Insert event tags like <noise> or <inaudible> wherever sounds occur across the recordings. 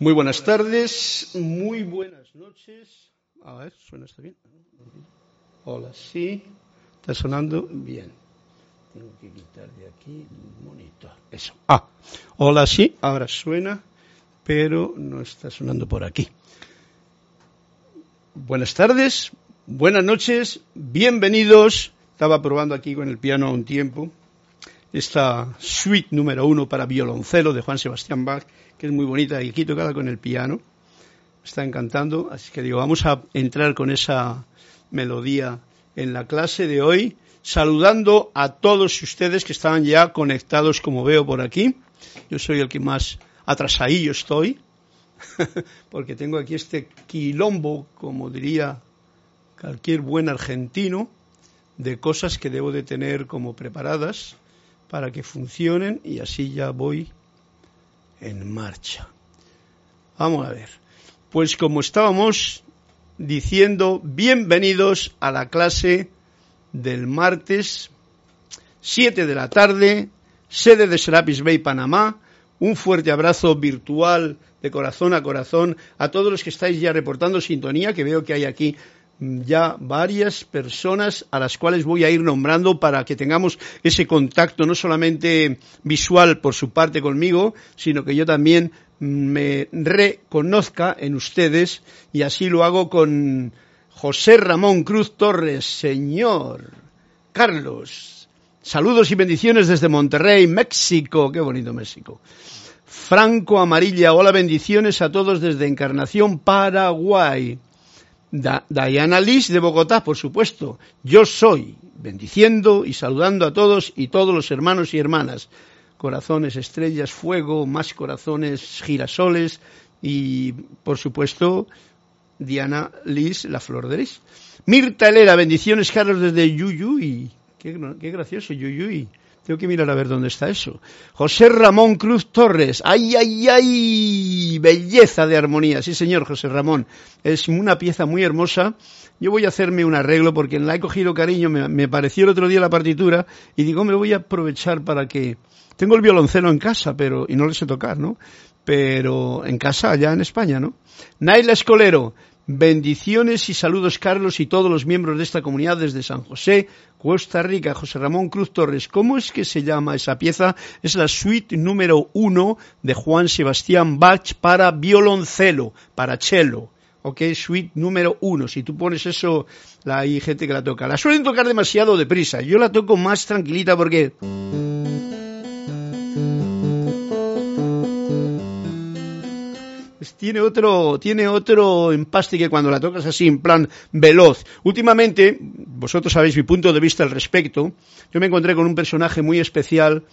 Muy buenas tardes, muy buenas noches. A ver, suena esto bien. Hola, sí. Está sonando bien. Tengo que quitar de aquí el monitor. Eso. Ah, hola, sí. Ahora suena, pero no está sonando por aquí. Buenas tardes, buenas noches, bienvenidos. Estaba probando aquí con el piano un tiempo esta suite número uno para violoncelo de Juan Sebastián Bach, que es muy bonita y aquí tocada con el piano. Está encantando, así que digo, vamos a entrar con esa melodía en la clase de hoy, saludando a todos ustedes que estaban ya conectados, como veo por aquí. Yo soy el que más atrasadillo estoy, <laughs> porque tengo aquí este quilombo, como diría cualquier buen argentino, de cosas que debo de tener como preparadas para que funcionen y así ya voy en marcha. Vamos a ver. Pues como estábamos diciendo, bienvenidos a la clase del martes 7 de la tarde, sede de Serapis Bay, Panamá. Un fuerte abrazo virtual de corazón a corazón a todos los que estáis ya reportando sintonía, que veo que hay aquí ya varias personas a las cuales voy a ir nombrando para que tengamos ese contacto no solamente visual por su parte conmigo, sino que yo también me reconozca en ustedes y así lo hago con José Ramón Cruz Torres, señor Carlos. Saludos y bendiciones desde Monterrey, México. Qué bonito México. Franco Amarilla, hola bendiciones a todos desde Encarnación, Paraguay. Diana Liz de Bogotá, por supuesto. Yo soy, bendiciendo y saludando a todos y todos los hermanos y hermanas. Corazones, estrellas, fuego, más corazones, girasoles y, por supuesto, Diana Liz, la flor de Lis. Mirta Helera, bendiciones, Carlos, desde Yuyuy. Qué, qué gracioso, Yuyuy. Tengo que mirar a ver dónde está eso. José Ramón Cruz Torres. ¡Ay, ay, ay! Belleza de armonía. Sí, señor, José Ramón. Es una pieza muy hermosa. Yo voy a hacerme un arreglo porque la he cogido cariño. Me, pareció el otro día la partitura y digo, me voy a aprovechar para que... Tengo el violoncelo en casa, pero... y no le sé tocar, ¿no? Pero en casa, allá en España, ¿no? Naila Escolero. Bendiciones y saludos, Carlos, y todos los miembros de esta comunidad desde San José, Costa Rica. José Ramón Cruz Torres, ¿cómo es que se llama esa pieza? Es la suite número uno de Juan Sebastián Bach para violoncelo, para cello. ¿ok? Suite número uno. Si tú pones eso, hay gente que la toca. La suelen tocar demasiado deprisa. Yo la toco más tranquilita porque... tiene otro, tiene otro empaste que cuando la tocas así en plan veloz. Últimamente, vosotros sabéis mi punto de vista al respecto, yo me encontré con un personaje muy especial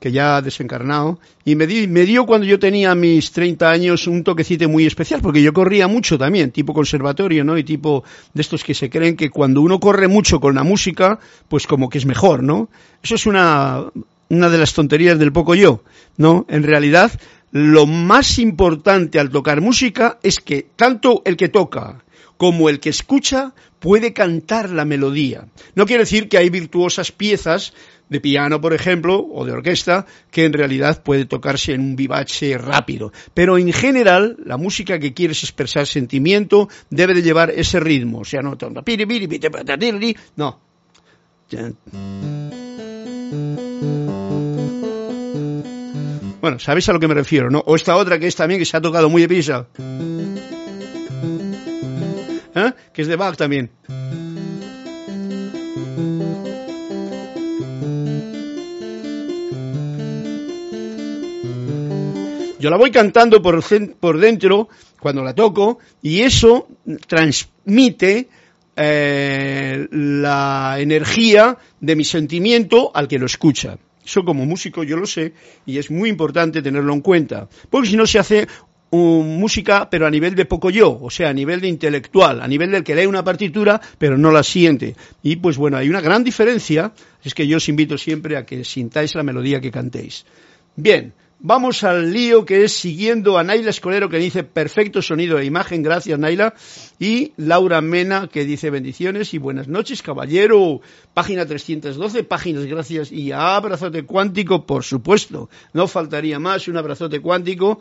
que ya ha desencarnado, y me, me dio cuando yo tenía mis 30 años un toquecito muy especial, porque yo corría mucho también, tipo conservatorio, ¿no? Y tipo de estos que se creen que cuando uno corre mucho con la música, pues como que es mejor, ¿no? Eso es una, una de las tonterías del poco yo, ¿no? En realidad, lo más importante al tocar música es que tanto el que toca como el que escucha puede cantar la melodía. No quiere decir que hay virtuosas piezas de piano, por ejemplo, o de orquesta, que en realidad puede tocarse en un vivace rápido. Pero en general, la música que quieres expresar sentimiento debe de llevar ese ritmo. O sea, no, no. Bueno, ¿sabéis a lo que me refiero, no? O esta otra que es también que se ha tocado muy deprisa. ¿Eh? Que es de Bach también. Yo la voy cantando por, por dentro cuando la toco y eso transmite eh, la energía de mi sentimiento al que lo escucha. Eso como músico yo lo sé y es muy importante tenerlo en cuenta, porque si no se hace música pero a nivel de poco yo, o sea, a nivel de intelectual, a nivel del que lee una partitura pero no la siente. Y pues bueno, hay una gran diferencia, es que yo os invito siempre a que sintáis la melodía que cantéis. Bien, Vamos al lío que es siguiendo a Naila Escolero que dice perfecto sonido e imagen, gracias Naila. Y Laura Mena que dice bendiciones y buenas noches, caballero. Página 312, páginas, gracias. Y abrazote cuántico, por supuesto. No faltaría más, un abrazote cuántico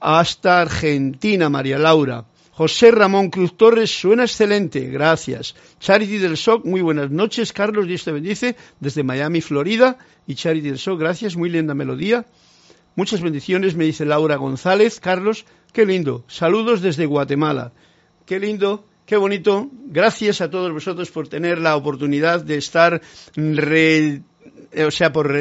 hasta Argentina, María Laura. José Ramón Cruz Torres, suena excelente, gracias. Charity del SOC, muy buenas noches. Carlos, Dios te bendice, desde Miami, Florida. Y Charity del SOC, gracias, muy linda melodía. Muchas bendiciones, me dice Laura González. Carlos, qué lindo. Saludos desde Guatemala. Qué lindo, qué bonito. Gracias a todos vosotros por tener la oportunidad de estar, o sea, por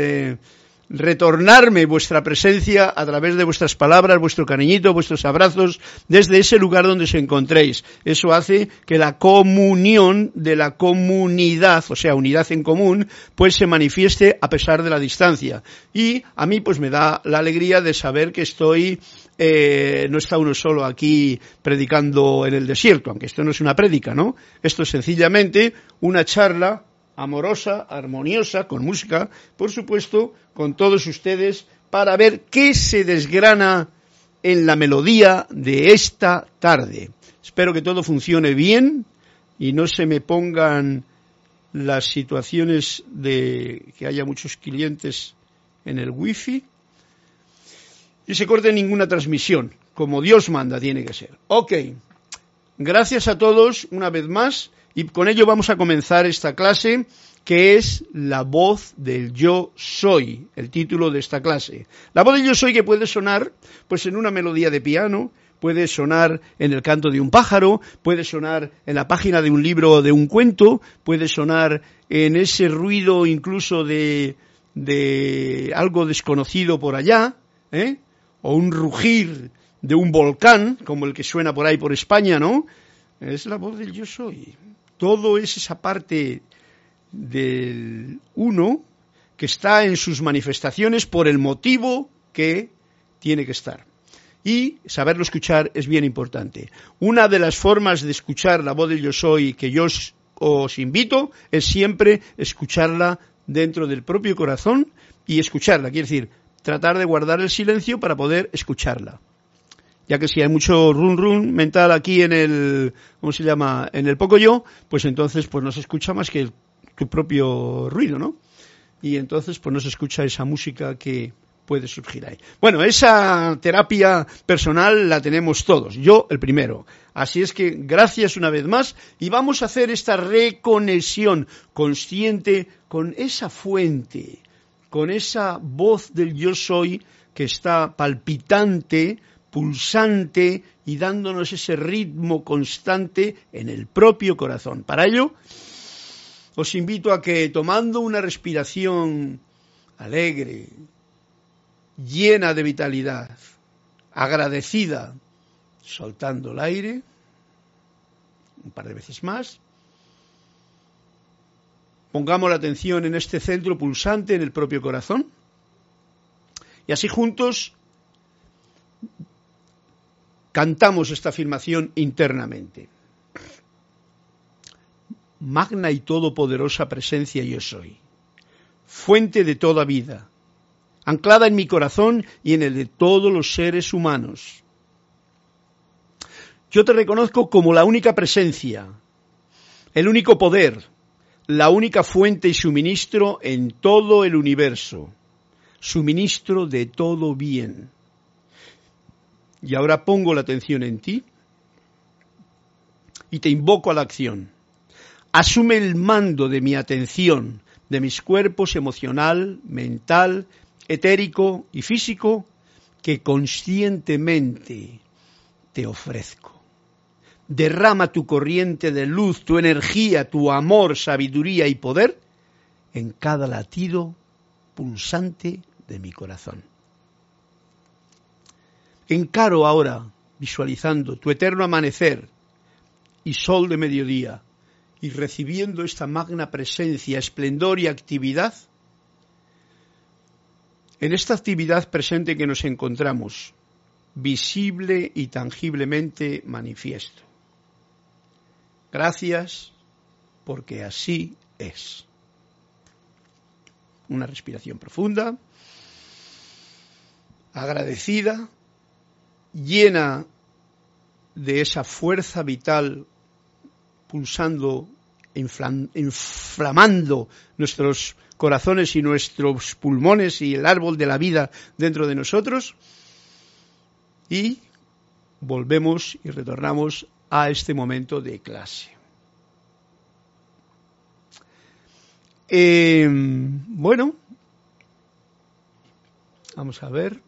retornarme vuestra presencia a través de vuestras palabras, vuestro cariñito, vuestros abrazos, desde ese lugar donde os encontréis. Eso hace que la comunión de la comunidad, o sea, unidad en común, pues se manifieste a pesar de la distancia. Y a mí pues me da la alegría de saber que estoy eh, no está uno solo aquí predicando en el desierto, aunque esto no es una prédica, ¿no? Esto es sencillamente una charla amorosa, armoniosa, con música, por supuesto, con todos ustedes, para ver qué se desgrana en la melodía de esta tarde. Espero que todo funcione bien y no se me pongan las situaciones de que haya muchos clientes en el wifi y se corte ninguna transmisión, como Dios manda tiene que ser. Ok, gracias a todos una vez más. Y con ello vamos a comenzar esta clase que es la voz del yo soy, el título de esta clase. La voz del yo soy que puede sonar pues en una melodía de piano, puede sonar en el canto de un pájaro, puede sonar en la página de un libro o de un cuento, puede sonar en ese ruido incluso de, de algo desconocido por allá, ¿eh? o un rugir de un volcán, como el que suena por ahí por España, ¿no? Es la voz del yo soy todo es esa parte del uno que está en sus manifestaciones por el motivo que tiene que estar. Y saberlo escuchar es bien importante. Una de las formas de escuchar la voz del yo soy que yo os, invito es siempre escucharla dentro del propio corazón y escucharla, quiere decir, tratar de guardar el silencio para poder escucharla ya que si hay mucho run run mental aquí en el, ¿cómo se llama? En el poco yo, pues entonces pues no se escucha más que tu propio ruido, ¿no? Y entonces pues no se escucha esa música que puede surgir ahí. Bueno, esa terapia personal la tenemos todos, yo el primero. Así es que gracias una vez más y vamos a hacer esta reconexión consciente con esa fuente, con esa voz del yo soy que está palpitante, pulsante y dándonos ese ritmo constante en el propio corazón. Para ello, os invito a que tomando una respiración alegre, llena de vitalidad, agradecida, soltando el aire, un par de veces más, pongamos la atención en este centro pulsante en el propio corazón y así juntos cantamos esta afirmación internamente. Magna y todopoderosa presencia yo soy, fuente de toda vida, anclada en mi corazón y en el de todos los seres humanos. Yo te reconozco como la única presencia, el único poder, la única fuente y suministro en todo el universo, suministro de todo bien y ahora pongo la atención en ti y te invoco a la acción. Asume el mando de mi atención, de mis cuerpos emocional, mental, etérico y físico que conscientemente te ofrezco. Derrama tu corriente de luz, tu energía, tu amor, sabiduría y poder en cada latido pulsante de mi corazón. Encaro ahora, visualizando tu eterno amanecer y sol de mediodía, y recibiendo esta magna presencia, esplendor y actividad, en esta actividad presente que nos encontramos, visible y tangiblemente manifiesto. Gracias porque así es. Una respiración profunda, agradecida llena de esa fuerza vital pulsando, inflamando nuestros corazones y nuestros pulmones y el árbol de la vida dentro de nosotros. y volvemos y retornamos a este momento de clase. Eh, bueno, vamos a ver.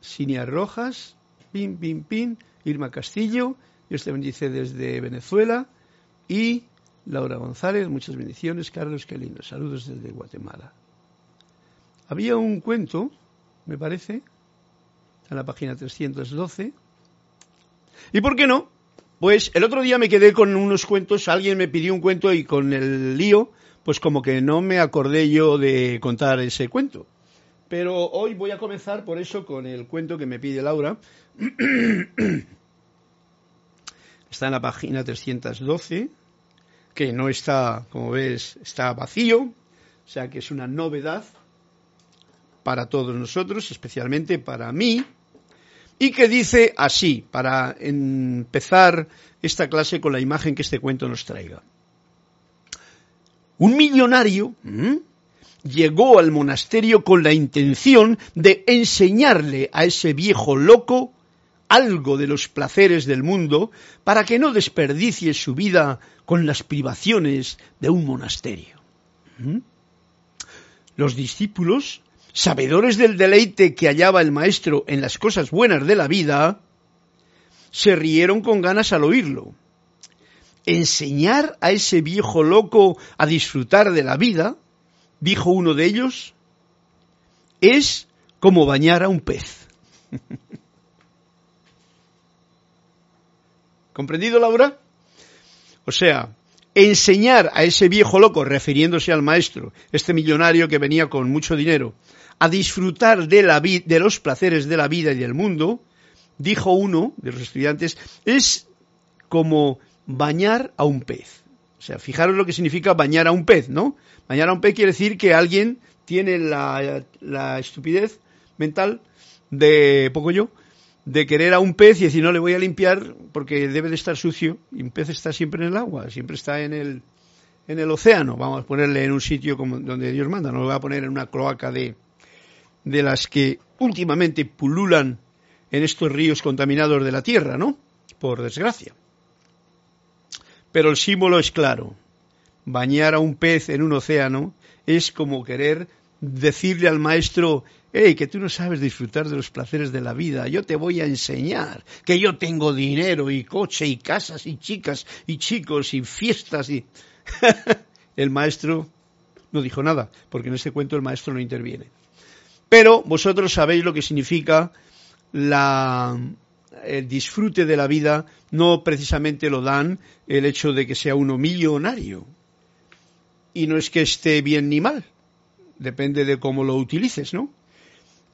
Sinia Rojas, pin, pin, pin, Irma Castillo, Dios te bendice desde Venezuela y Laura González, muchas bendiciones. Carlos, qué lindo. Saludos desde Guatemala. Había un cuento, me parece, en la página 312. ¿Y por qué no? Pues el otro día me quedé con unos cuentos, alguien me pidió un cuento y con el lío, pues como que no me acordé yo de contar ese cuento. Pero hoy voy a comenzar por eso con el cuento que me pide Laura. <clears throat> Está en la página 312 que no está, como ves, está vacío, o sea que es una novedad para todos nosotros, especialmente para mí, y que dice así, para empezar esta clase con la imagen que este cuento nos traiga. Un millonario llegó al monasterio con la intención de enseñarle a ese viejo loco algo de los placeres del mundo para que no desperdicie su vida con las privaciones de un monasterio. ¿Mm? Los discípulos, sabedores del deleite que hallaba el maestro en las cosas buenas de la vida, se rieron con ganas al oírlo. Enseñar a ese viejo loco a disfrutar de la vida, dijo uno de ellos, es como bañar a un pez. <laughs> ¿Comprendido, Laura? O sea, enseñar a ese viejo loco, refiriéndose al maestro, este millonario que venía con mucho dinero, a disfrutar de, la de los placeres de la vida y del mundo, dijo uno de los estudiantes, es como bañar a un pez. O sea, fijaros lo que significa bañar a un pez, ¿no? Bañar a un pez quiere decir que alguien tiene la, la estupidez mental de, poco yo, de querer a un pez y decir no le voy a limpiar porque debe de estar sucio y un pez está siempre en el agua, siempre está en el, en el océano, vamos a ponerle en un sitio como donde Dios manda, no lo voy a poner en una cloaca de, de las que últimamente pululan en estos ríos contaminados de la tierra, ¿no? Por desgracia. Pero el símbolo es claro. Bañar a un pez en un océano es como querer decirle al maestro, hey, que tú no sabes disfrutar de los placeres de la vida, yo te voy a enseñar que yo tengo dinero y coche y casas y chicas y chicos y fiestas y... <laughs> el maestro no dijo nada, porque en este cuento el maestro no interviene. Pero vosotros sabéis lo que significa la, el disfrute de la vida, no precisamente lo dan el hecho de que sea uno millonario. Y no es que esté bien ni mal, depende de cómo lo utilices, ¿no?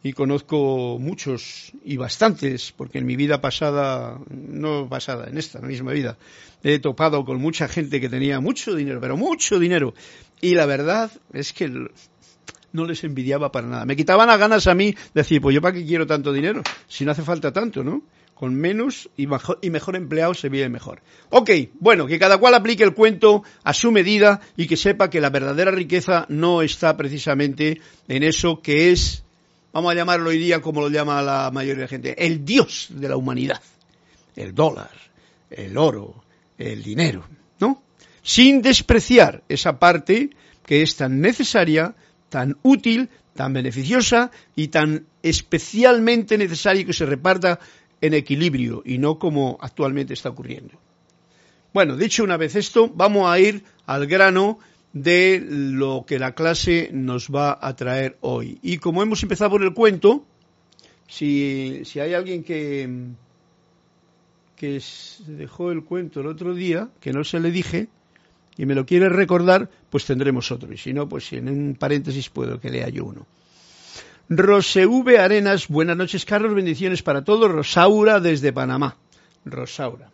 y conozco muchos y bastantes, porque en mi vida pasada, no pasada, en esta misma vida, he topado con mucha gente que tenía mucho dinero, pero mucho dinero. Y la verdad es que no les envidiaba para nada. Me quitaban las ganas a mí de decir, pues yo para qué quiero tanto dinero, si no hace falta tanto, ¿no? Con menos y mejor, empleado se vive mejor. Ok, bueno, que cada cual aplique el cuento a su medida y que sepa que la verdadera riqueza no está precisamente en eso que es vamos a llamarlo hoy día como lo llama la mayoría de la gente, el dios de la humanidad, el dólar, el oro, el dinero, ¿no? Sin despreciar esa parte que es tan necesaria, tan útil, tan beneficiosa y tan especialmente necesaria que se reparta en equilibrio y no como actualmente está ocurriendo. Bueno, dicho una vez esto, vamos a ir al grano de lo que la clase nos va a traer hoy. Y como hemos empezado por el cuento, si, si hay alguien que, que dejó el cuento el otro día, que no se le dije, y me lo quiere recordar, pues tendremos otro. Y si no, pues en un paréntesis puedo que lea yo uno. V. Arenas, buenas noches, Carlos, bendiciones para todos. Rosaura desde Panamá. Rosaura.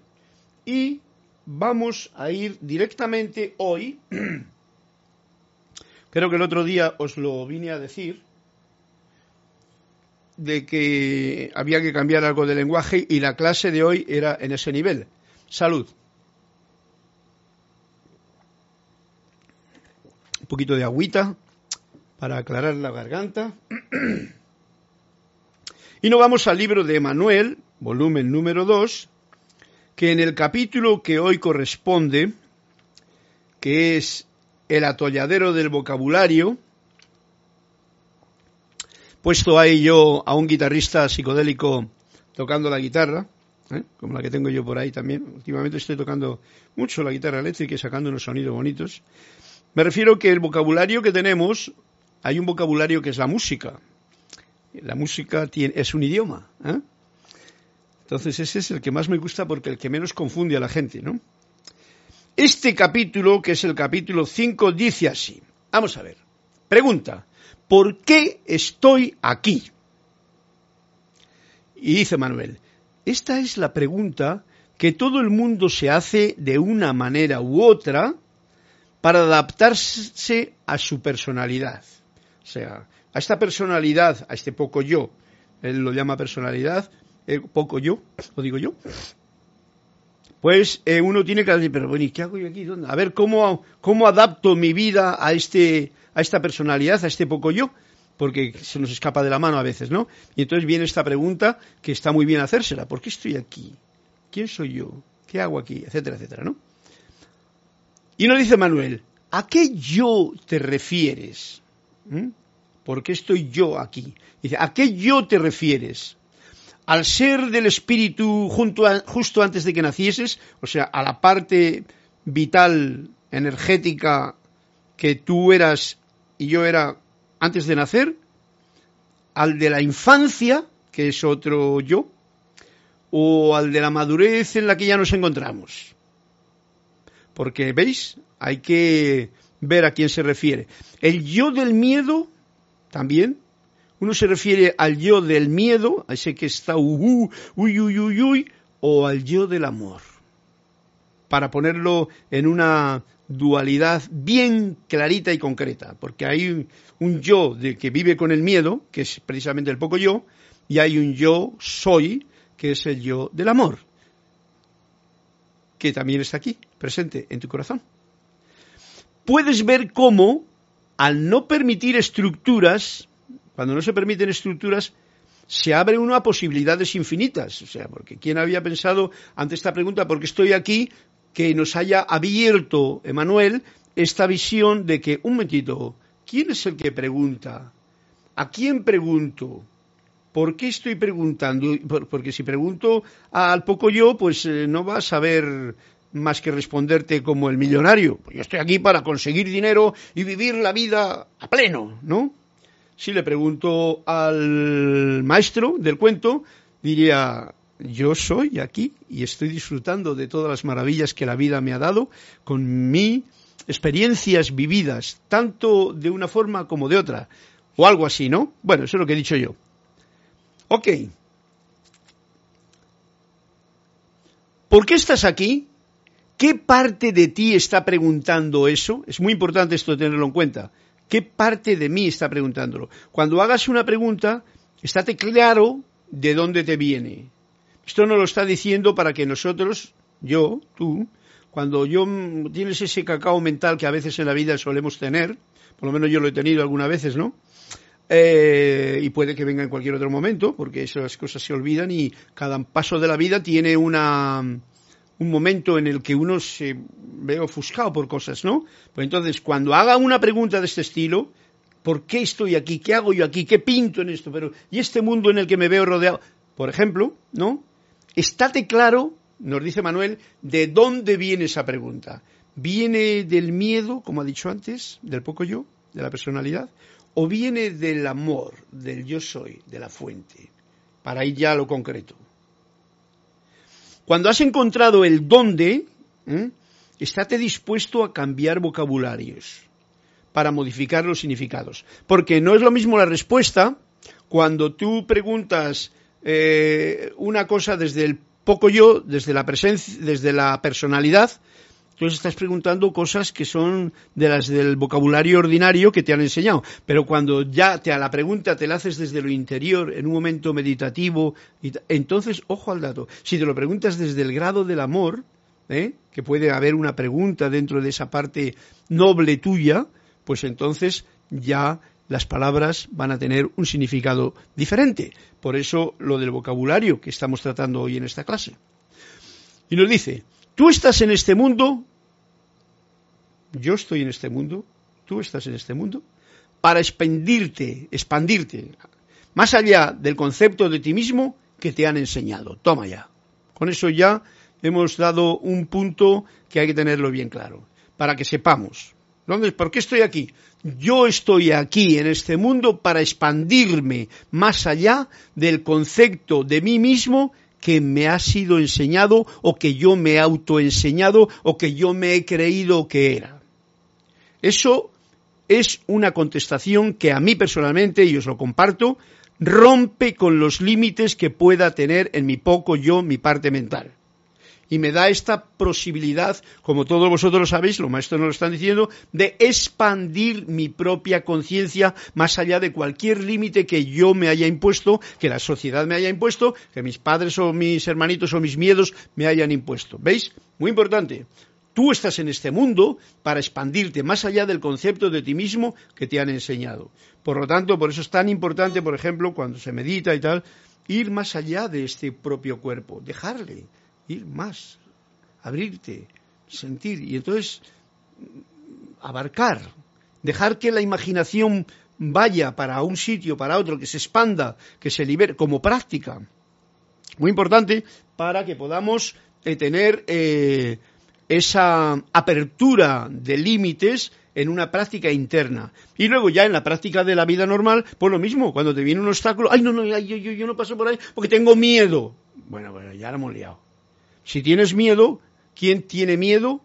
Y vamos a ir directamente hoy <clears throat> Creo que el otro día os lo vine a decir de que había que cambiar algo de lenguaje y la clase de hoy era en ese nivel. Salud. Un poquito de agüita para aclarar la garganta. Y nos vamos al libro de Manuel, volumen número 2, que en el capítulo que hoy corresponde, que es el atolladero del vocabulario, puesto ahí yo a un guitarrista psicodélico tocando la guitarra, ¿eh? como la que tengo yo por ahí también. Últimamente estoy tocando mucho la guitarra eléctrica y sacando unos sonidos bonitos. Me refiero que el vocabulario que tenemos, hay un vocabulario que es la música. La música es un idioma. ¿eh? Entonces ese es el que más me gusta porque el que menos confunde a la gente, ¿no? Este capítulo, que es el capítulo 5, dice así. Vamos a ver. Pregunta. ¿Por qué estoy aquí? Y dice Manuel, esta es la pregunta que todo el mundo se hace de una manera u otra para adaptarse a su personalidad. Sea, a esta personalidad, a este poco yo, él lo llama personalidad, el poco yo, lo digo yo, pues eh, uno tiene que decir, pero bueno, ¿y qué hago yo aquí? A ver, ¿cómo, ¿cómo adapto mi vida a, este, a esta personalidad, a este poco yo? Porque se nos escapa de la mano a veces, ¿no? Y entonces viene esta pregunta que está muy bien hacérsela. ¿Por qué estoy aquí? ¿Quién soy yo? ¿Qué hago aquí? Etcétera, etcétera, ¿no? Y nos dice Manuel, ¿a qué yo te refieres? ¿Mm? ¿Por qué estoy yo aquí? Dice, ¿a qué yo te refieres? Al ser del espíritu justo antes de que nacieses, o sea, a la parte vital, energética que tú eras y yo era antes de nacer, al de la infancia, que es otro yo, o al de la madurez en la que ya nos encontramos. Porque, ¿veis? Hay que ver a quién se refiere. El yo del miedo, también, uno se refiere al yo del miedo, a ese que está uy, uy, uy, uy, uy, o al yo del amor. Para ponerlo en una dualidad bien clarita y concreta, porque hay un yo de que vive con el miedo, que es precisamente el poco yo, y hay un yo soy, que es el yo del amor, que también está aquí, presente en tu corazón. Puedes ver cómo, al no permitir estructuras, cuando no se permiten estructuras, se abre uno a posibilidades infinitas. O sea, porque ¿quién había pensado ante esta pregunta, por qué estoy aquí, que nos haya abierto, Emanuel, esta visión de que, un momentito, ¿quién es el que pregunta? ¿A quién pregunto? ¿Por qué estoy preguntando? Porque si pregunto al poco yo, pues eh, no vas a saber más que responderte como el millonario. Pues yo estoy aquí para conseguir dinero y vivir la vida a pleno, ¿no? Si le pregunto al maestro del cuento, diría, yo soy aquí y estoy disfrutando de todas las maravillas que la vida me ha dado con mis experiencias vividas, tanto de una forma como de otra, o algo así, ¿no? Bueno, eso es lo que he dicho yo. Ok. ¿Por qué estás aquí? ¿Qué parte de ti está preguntando eso? Es muy importante esto tenerlo en cuenta. ¿Qué parte de mí está preguntándolo? Cuando hagas una pregunta, estate claro de dónde te viene. Esto no lo está diciendo para que nosotros, yo, tú, cuando yo tienes ese cacao mental que a veces en la vida solemos tener, por lo menos yo lo he tenido algunas veces, ¿no? Eh, y puede que venga en cualquier otro momento, porque esas cosas se olvidan y cada paso de la vida tiene una, un momento en el que uno se ve ofuscado por cosas, ¿no? Pues entonces, cuando haga una pregunta de este estilo, ¿por qué estoy aquí? ¿Qué hago yo aquí? ¿Qué pinto en esto? Pero, ¿y este mundo en el que me veo rodeado? Por ejemplo, ¿no? estate claro, nos dice Manuel, de dónde viene esa pregunta. ¿Viene del miedo, como ha dicho antes, del poco yo, de la personalidad? ¿O viene del amor, del yo soy, de la fuente? Para ir ya a lo concreto. Cuando has encontrado el dónde, ¿eh? estate dispuesto a cambiar vocabularios para modificar los significados. Porque no es lo mismo la respuesta cuando tú preguntas eh, una cosa desde el poco yo, desde la presencia, desde la personalidad, entonces estás preguntando cosas que son de las del vocabulario ordinario que te han enseñado. Pero cuando ya te a la pregunta te la haces desde lo interior, en un momento meditativo, entonces, ojo al dato, si te lo preguntas desde el grado del amor, ¿eh? que puede haber una pregunta dentro de esa parte noble tuya, pues entonces ya las palabras van a tener un significado diferente. Por eso lo del vocabulario que estamos tratando hoy en esta clase. Y nos dice, tú estás en este mundo, yo estoy en este mundo, tú estás en este mundo, para expandirte, expandirte, más allá del concepto de ti mismo que te han enseñado. Toma ya. Con eso ya hemos dado un punto que hay que tenerlo bien claro, para que sepamos. ¿Dónde, ¿Por qué estoy aquí? Yo estoy aquí en este mundo para expandirme más allá del concepto de mí mismo que me ha sido enseñado o que yo me he autoenseñado o que yo me he creído que era. Eso es una contestación que a mí personalmente, y os lo comparto, rompe con los límites que pueda tener en mi poco yo, mi parte mental y me da esta posibilidad, como todos vosotros lo sabéis, los maestros nos lo están diciendo, de expandir mi propia conciencia más allá de cualquier límite que yo me haya impuesto, que la sociedad me haya impuesto, que mis padres o mis hermanitos o mis miedos me hayan impuesto. ¿Veis? Muy importante. Tú estás en este mundo para expandirte más allá del concepto de ti mismo que te han enseñado. Por lo tanto, por eso es tan importante, por ejemplo, cuando se medita y tal, ir más allá de este propio cuerpo, dejarle, ir más, abrirte, sentir y entonces abarcar, dejar que la imaginación vaya para un sitio, para otro, que se expanda, que se libere, como práctica. Muy importante para que podamos eh, tener eh, esa apertura de límites en una práctica interna. Y luego ya en la práctica de la vida normal, pues lo mismo, cuando te viene un obstáculo, ay, no, no, yo, yo, no paso por ahí porque tengo miedo. Bueno, bueno, ya lo hemos liado. Si tienes miedo, ¿quién tiene miedo?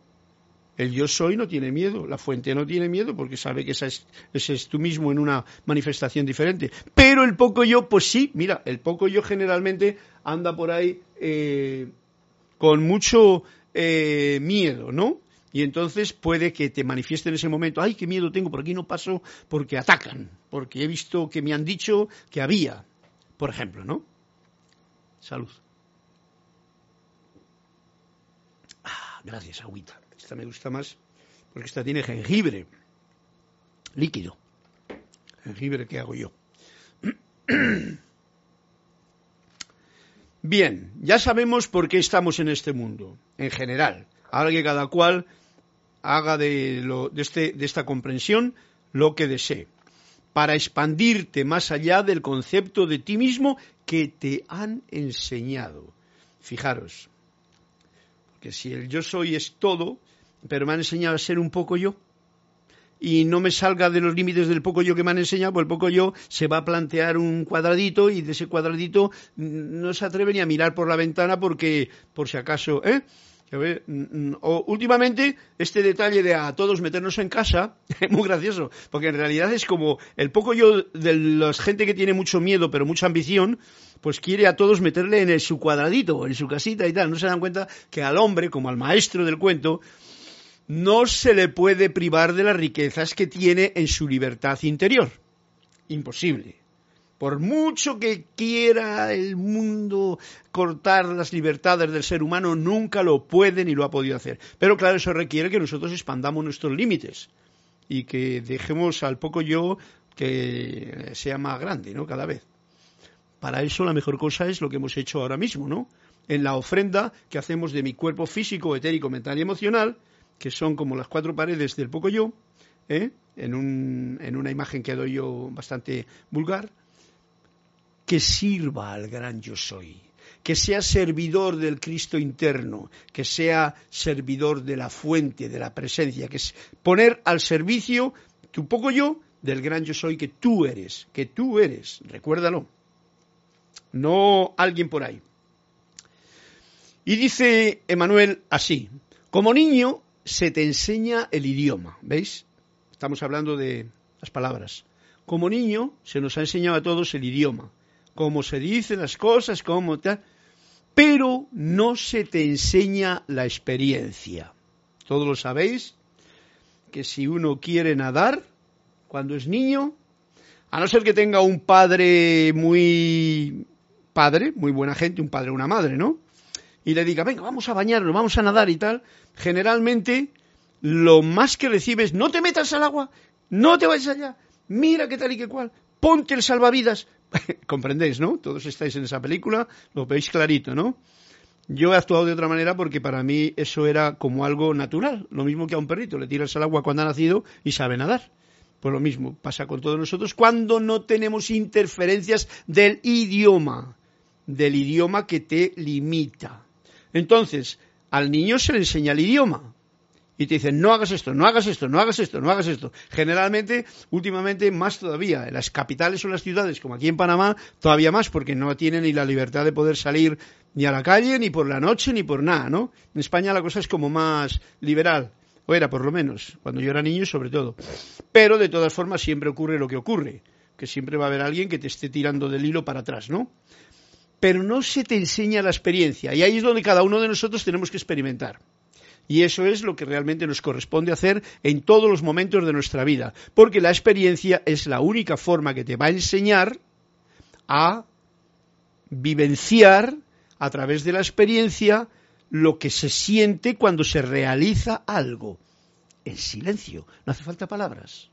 El yo soy no tiene miedo, la fuente no tiene miedo porque sabe que ese es tú mismo en una manifestación diferente. Pero el poco yo, pues sí, mira, el poco yo generalmente anda por ahí eh, con mucho eh, miedo, ¿no? Y entonces puede que te manifieste en ese momento, ay, qué miedo tengo, por aquí no paso porque atacan, porque he visto que me han dicho que había, por ejemplo, ¿no? Salud. Gracias, agüita. Esta me gusta más porque esta tiene jengibre líquido. Jengibre que hago yo. <clears throat> Bien, ya sabemos por qué estamos en este mundo, en general. Ahora que cada cual haga de, lo, de, este, de esta comprensión lo que desee, para expandirte más allá del concepto de ti mismo que te han enseñado. Fijaros, que si el yo soy es todo, pero me han enseñado a ser un poco yo, y no me salga de los límites del poco yo que me han enseñado, pues el poco yo se va a plantear un cuadradito y de ese cuadradito no se atreve ni a mirar por la ventana porque, por si acaso, ¿eh? O, últimamente, este detalle de a todos meternos en casa <laughs> es muy gracioso, porque en realidad es como el poco yo de la gente que tiene mucho miedo pero mucha ambición, pues quiere a todos meterle en su cuadradito, en su casita y tal. No se dan cuenta que al hombre, como al maestro del cuento, no se le puede privar de las riquezas que tiene en su libertad interior. Imposible. Por mucho que quiera el mundo cortar las libertades del ser humano, nunca lo puede ni lo ha podido hacer. Pero claro, eso requiere que nosotros expandamos nuestros límites y que dejemos al poco yo que sea más grande, ¿no? Cada vez. Para eso la mejor cosa es lo que hemos hecho ahora mismo, ¿no? En la ofrenda que hacemos de mi cuerpo físico, etérico, mental y emocional, que son como las cuatro paredes del poco yo, ¿eh? en, un, en una imagen que doy yo bastante vulgar, que sirva al gran yo soy, que sea servidor del Cristo interno, que sea servidor de la fuente, de la presencia, que es poner al servicio tu poco yo del gran yo soy que tú eres, que tú eres, recuérdalo no alguien por ahí. Y dice Emanuel así, como niño se te enseña el idioma, ¿veis? Estamos hablando de las palabras. Como niño se nos ha enseñado a todos el idioma, cómo se dicen las cosas, cómo tal, pero no se te enseña la experiencia. Todos lo sabéis, que si uno quiere nadar, cuando es niño, a no ser que tenga un padre muy padre, muy buena gente, un padre o una madre, ¿no? Y le diga, venga, vamos a bañarnos, vamos a nadar y tal, generalmente lo más que recibes, no te metas al agua, no te vayas allá, mira qué tal y qué cual, ponte el salvavidas. <laughs> Comprendéis, ¿no? Todos estáis en esa película, lo veis clarito, ¿no? Yo he actuado de otra manera porque para mí eso era como algo natural, lo mismo que a un perrito, le tiras al agua cuando ha nacido y sabe nadar. Pues lo mismo pasa con todos nosotros cuando no tenemos interferencias del idioma, del idioma que te limita. Entonces, al niño se le enseña el idioma, y te dicen no hagas esto, no hagas esto, no hagas esto, no hagas esto. Generalmente, últimamente, más todavía. En las capitales o las ciudades, como aquí en Panamá, todavía más, porque no tienen ni la libertad de poder salir ni a la calle, ni por la noche, ni por nada, ¿no? En España la cosa es como más liberal, o era por lo menos, cuando yo era niño sobre todo. Pero de todas formas siempre ocurre lo que ocurre, que siempre va a haber alguien que te esté tirando del hilo para atrás, ¿no? Pero no se te enseña la experiencia, y ahí es donde cada uno de nosotros tenemos que experimentar. Y eso es lo que realmente nos corresponde hacer en todos los momentos de nuestra vida, porque la experiencia es la única forma que te va a enseñar a vivenciar a través de la experiencia lo que se siente cuando se realiza algo. En silencio, no hace falta palabras.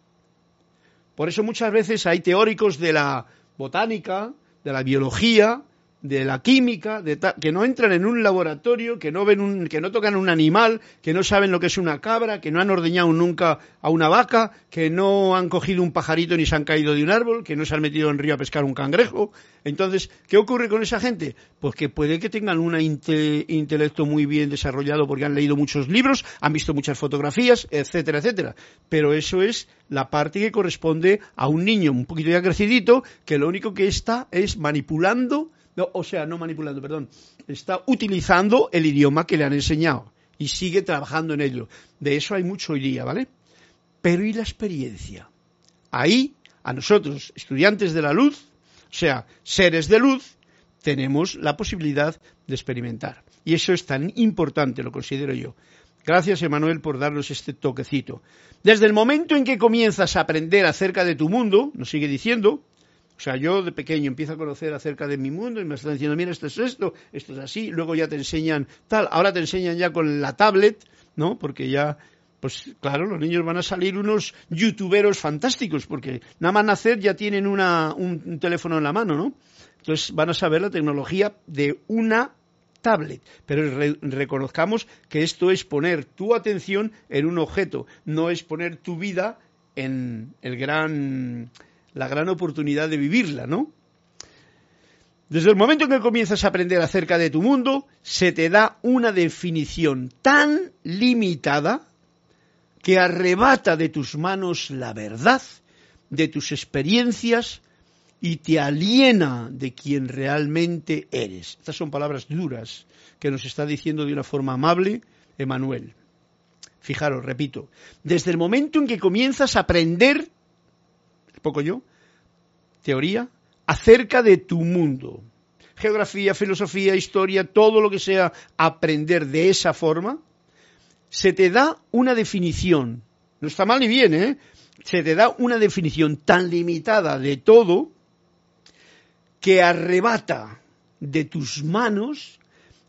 Por eso muchas veces hay teóricos de la botánica, de la biología, de la química, de que no entran en un laboratorio, que no ven un, que no tocan un animal, que no saben lo que es una cabra, que no han ordeñado nunca a una vaca, que no han cogido un pajarito ni se han caído de un árbol, que no se han metido en río a pescar un cangrejo. Entonces, ¿qué ocurre con esa gente? Pues que puede que tengan un intelecto muy bien desarrollado porque han leído muchos libros, han visto muchas fotografías, etcétera, etcétera. Pero eso es la parte que corresponde a un niño un poquito ya crecidito, que lo único que está es manipulando o sea, no manipulando, perdón, está utilizando el idioma que le han enseñado y sigue trabajando en ello. De eso hay mucho hoy día, ¿vale? Pero ¿y la experiencia? Ahí, a nosotros, estudiantes de la luz, o sea, seres de luz, tenemos la posibilidad de experimentar. Y eso es tan importante, lo considero yo. Gracias, Emanuel, por darnos este toquecito. Desde el momento en que comienzas a aprender acerca de tu mundo, nos sigue diciendo, o sea, yo de pequeño empiezo a conocer acerca de mi mundo y me están diciendo, mira, esto es esto, esto es así, luego ya te enseñan tal, ahora te enseñan ya con la tablet, ¿no? Porque ya, pues claro, los niños van a salir unos youtuberos fantásticos, porque nada más nacer ya tienen una, un, teléfono en la mano, ¿no? Entonces van a saber la tecnología de una tablet. Pero reconozcamos que esto es poner tu atención en un objeto, no es poner tu vida en el gran la gran oportunidad de vivirla, ¿no? Desde el momento en que comienzas a aprender acerca de tu mundo, se te da una definición tan limitada que arrebata de tus manos la verdad, de tus experiencias y te aliena de quien realmente eres. Estas son palabras duras que nos está diciendo de una forma amable Emanuel. Fijaros, repito, desde el momento en que comienzas a aprender poco yo, teoría, acerca de tu mundo. Geografía, filosofía, historia, todo lo que sea aprender de esa forma, se te da una definición. No está mal ni bien, ¿eh? Se te da una definición tan limitada de todo que arrebata de tus manos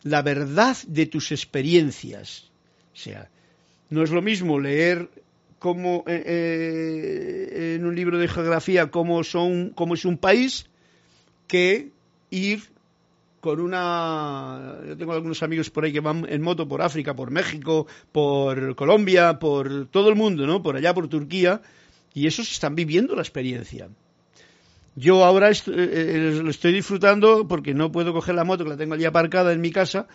la verdad de tus experiencias. O sea, no es lo mismo leer como eh, eh, en un libro de geografía cómo son cómo es un país que ir con una yo tengo algunos amigos por ahí que van en moto por África, por México, por Colombia, por todo el mundo, ¿no? Por allá por Turquía y esos están viviendo la experiencia. Yo ahora eh, lo estoy disfrutando porque no puedo coger la moto que la tengo allí aparcada en mi casa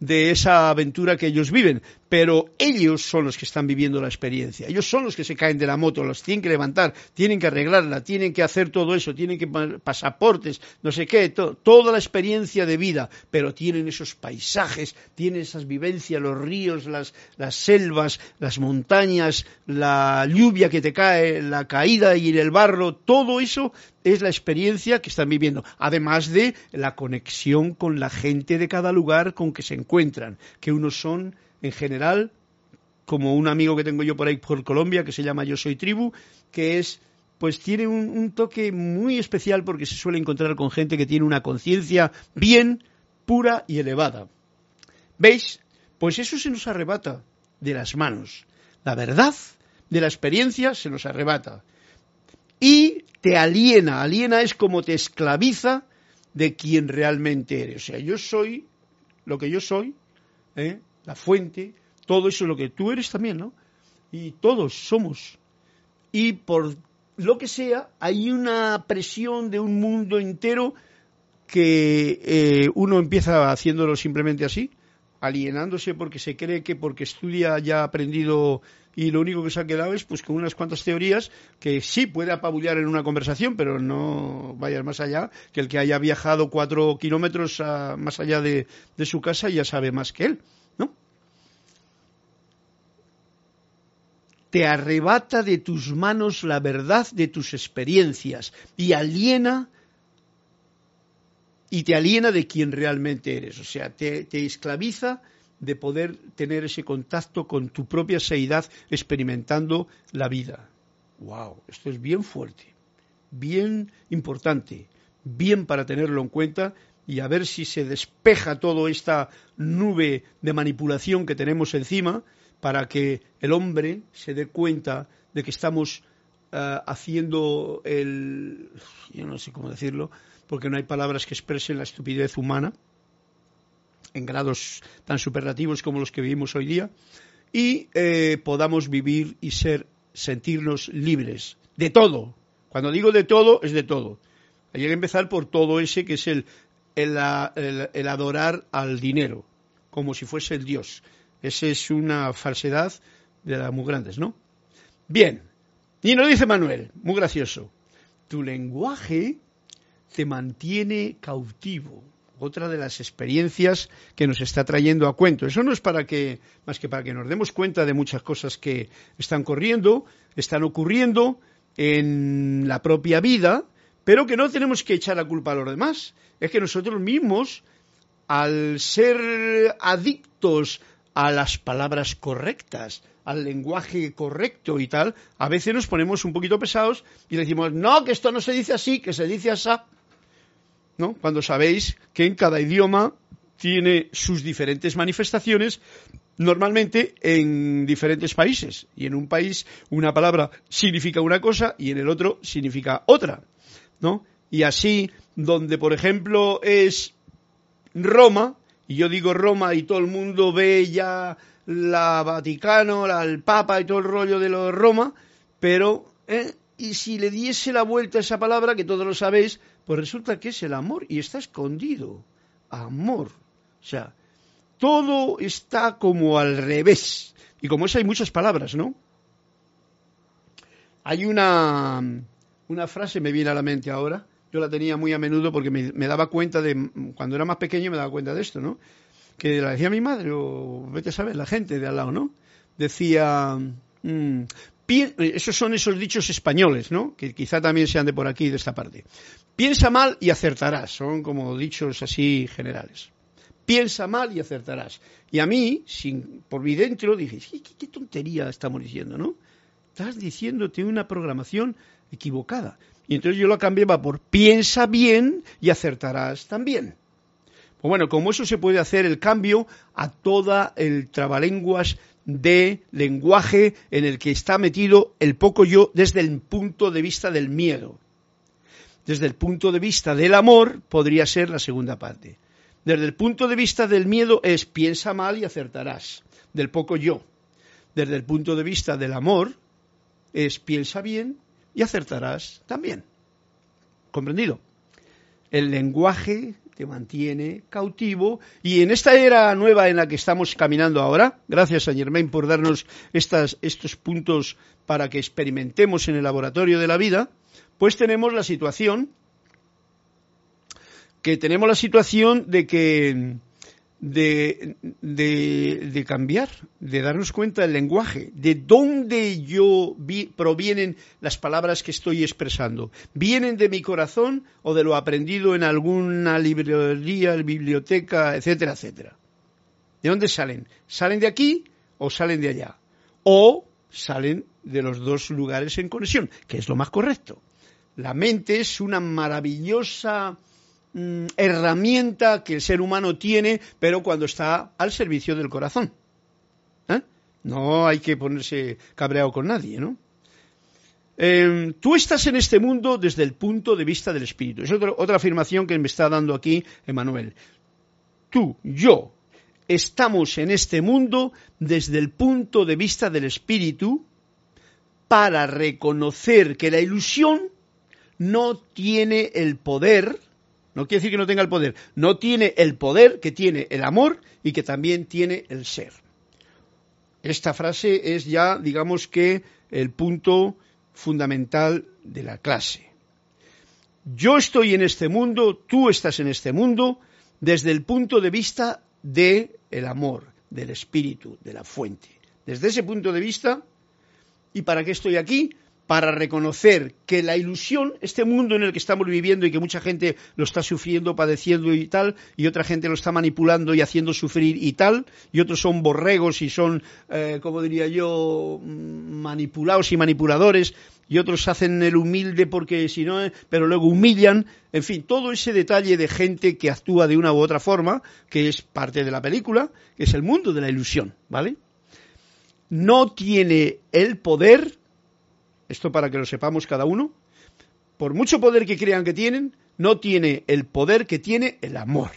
de esa aventura que ellos viven, pero ellos son los que están viviendo la experiencia, ellos son los que se caen de la moto, los tienen que levantar, tienen que arreglarla, tienen que hacer todo eso, tienen que pasaportes, no sé qué, toda la experiencia de vida, pero tienen esos paisajes, tienen esas vivencias, los ríos, las, las selvas, las montañas, la lluvia que te cae, la caída y el barro, todo eso es la experiencia que están viviendo, además de la conexión con la gente de cada lugar con que se encuentran, que unos son en general como un amigo que tengo yo por ahí por Colombia que se llama Yo Soy Tribu, que es pues tiene un, un toque muy especial porque se suele encontrar con gente que tiene una conciencia bien pura y elevada. ¿Veis? Pues eso se nos arrebata de las manos. La verdad de la experiencia se nos arrebata y te aliena. Aliena es como te esclaviza de quien realmente eres. O sea, yo soy lo que yo soy, ¿eh? la fuente, todo eso es lo que tú eres también, ¿no? Y todos somos. Y por lo que sea, hay una presión de un mundo entero que eh, uno empieza haciéndolo simplemente así, alienándose porque se cree que porque estudia ya ha aprendido y lo único que se ha quedado es pues con unas cuantas teorías que sí puede apabullar en una conversación, pero no vayas más allá, que el que haya viajado cuatro kilómetros más allá de, su casa ya sabe más que él, ¿no? Te arrebata de tus manos la verdad de tus experiencias y aliena y te aliena de quien realmente eres, o sea, te, esclaviza de poder tener ese contacto con tu propia seidad experimentando la vida. ¡Wow! Esto es bien fuerte, bien importante, bien para tenerlo en cuenta y a ver si se despeja toda esta nube de manipulación que tenemos encima para que el hombre se dé cuenta de que estamos eh, haciendo el, yo no sé cómo decirlo, porque no hay palabras que expresen la estupidez humana en grados tan superlativos como los que vivimos hoy día, y eh, podamos vivir y ser, sentirnos libres de todo. Cuando digo de todo, es de todo. Hay que empezar por todo ese que es el, el, el, adorar al dinero, como si fuese el Dios. Esa es una falsedad de las muy grandes, ¿no? Bien, y nos dice Manuel, muy gracioso, tu lenguaje te mantiene cautivo. Otra de las experiencias que nos está trayendo a cuento. Eso no es para que, más que para que nos demos cuenta de muchas cosas que están corriendo, están ocurriendo en la propia vida, pero que no tenemos que echar la culpa a los demás. Es que nosotros mismos, al ser adictos a las palabras correctas, al lenguaje correcto y tal, a veces nos ponemos un poquito pesados y decimos, no, que esto no se dice así, que se dice así. ¿No? Cuando sabéis que en cada idioma tiene sus diferentes manifestaciones, normalmente en diferentes países. Y en un país una palabra significa una cosa y en el otro significa otra, ¿no? Y así, donde por ejemplo es Roma, y yo digo Roma y todo el mundo ve ya la Vaticano, la, el Papa y todo el rollo de lo de Roma, pero, ¿eh? y si le diese la vuelta a esa palabra, que todos lo sabéis, pues resulta que es el amor y está escondido. Amor. O sea, todo está como al revés. Y como eso hay muchas palabras, ¿no? Hay una, una frase, me viene a la mente ahora, yo la tenía muy a menudo porque me, daba cuenta de, cuando era más pequeño me daba cuenta de esto, ¿no? Que la decía mi madre, o vete a saber, la gente de al lado, ¿no? Decía, mm, esos son esos dichos españoles, ¿no? Que quizá también sean de por aquí, de esta parte. Piensa mal y acertarás, son como dichos así generales. Piensa mal y acertarás. Y a mí, sin, por mi dentro, dije, ¿qué, tontería estamos diciendo, no? Estás diciéndote una programación equivocada. Y entonces yo lo cambiaba por piensa bien y acertarás también. Pues bueno, como eso se puede hacer el cambio a toda el trabalenguas de lenguaje en el que está metido el poco yo desde el punto de vista del miedo. Desde el punto de vista del amor podría ser la segunda parte. Desde el punto de vista del miedo es piensa mal y acertarás, del poco yo. Desde el punto de vista del amor es piensa bien y acertarás también. ¿Comprendido? El lenguaje te mantiene cautivo. Y en esta era nueva en la que estamos caminando ahora, gracias a Germain por darnos estas, estos puntos para que experimentemos en el laboratorio de la vida, pues tenemos la situación que tenemos la situación de que de, de, cambiar, de darnos cuenta del lenguaje, de dónde yo provienen las palabras que estoy expresando. ¿Vienen de mi corazón o de lo aprendido en alguna librería, biblioteca, etcétera, etcétera? ¿De dónde salen? ¿Salen de aquí o salen de allá? O salen de los dos lugares en conexión, que es lo más correcto. La mente es una maravillosa Mm, herramienta que el ser humano tiene, pero cuando está al servicio del corazón. ¿Eh? No hay que ponerse cabreado con nadie, ¿no? Em, tú estás en este mundo desde el punto de vista del espíritu. Es otra afirmación que me está dando aquí Emanuel. Tú, yo, estamos en este mundo desde el punto de vista del espíritu para reconocer que la ilusión no tiene el poder, no quiere decir que no tenga el poder, no tiene el poder que tiene el amor y que también tiene el ser. Esta frase es ya, digamos que, el punto fundamental de la clase. Yo estoy en este mundo, tú estás en este mundo, desde el punto de vista del el amor, del espíritu, de la fuente. Desde ese punto de vista, ¿y para qué estoy aquí? Para reconocer que la ilusión, este mundo en el que estamos viviendo y que mucha gente lo está sufriendo, padeciendo y tal, y otra gente lo está manipulando y haciendo sufrir y tal, y otros son borregos y son, eh, como diría yo, manipulados y manipuladores, y otros hacen el humilde porque si no, pero luego humillan, en fin, todo ese detalle de gente que actúa de una u otra forma, que es parte de la película, que es el mundo de la ilusión, ¿vale? No tiene el poder esto para que lo sepamos cada uno, por mucho poder que crean que tienen, no tiene el poder que tiene el amor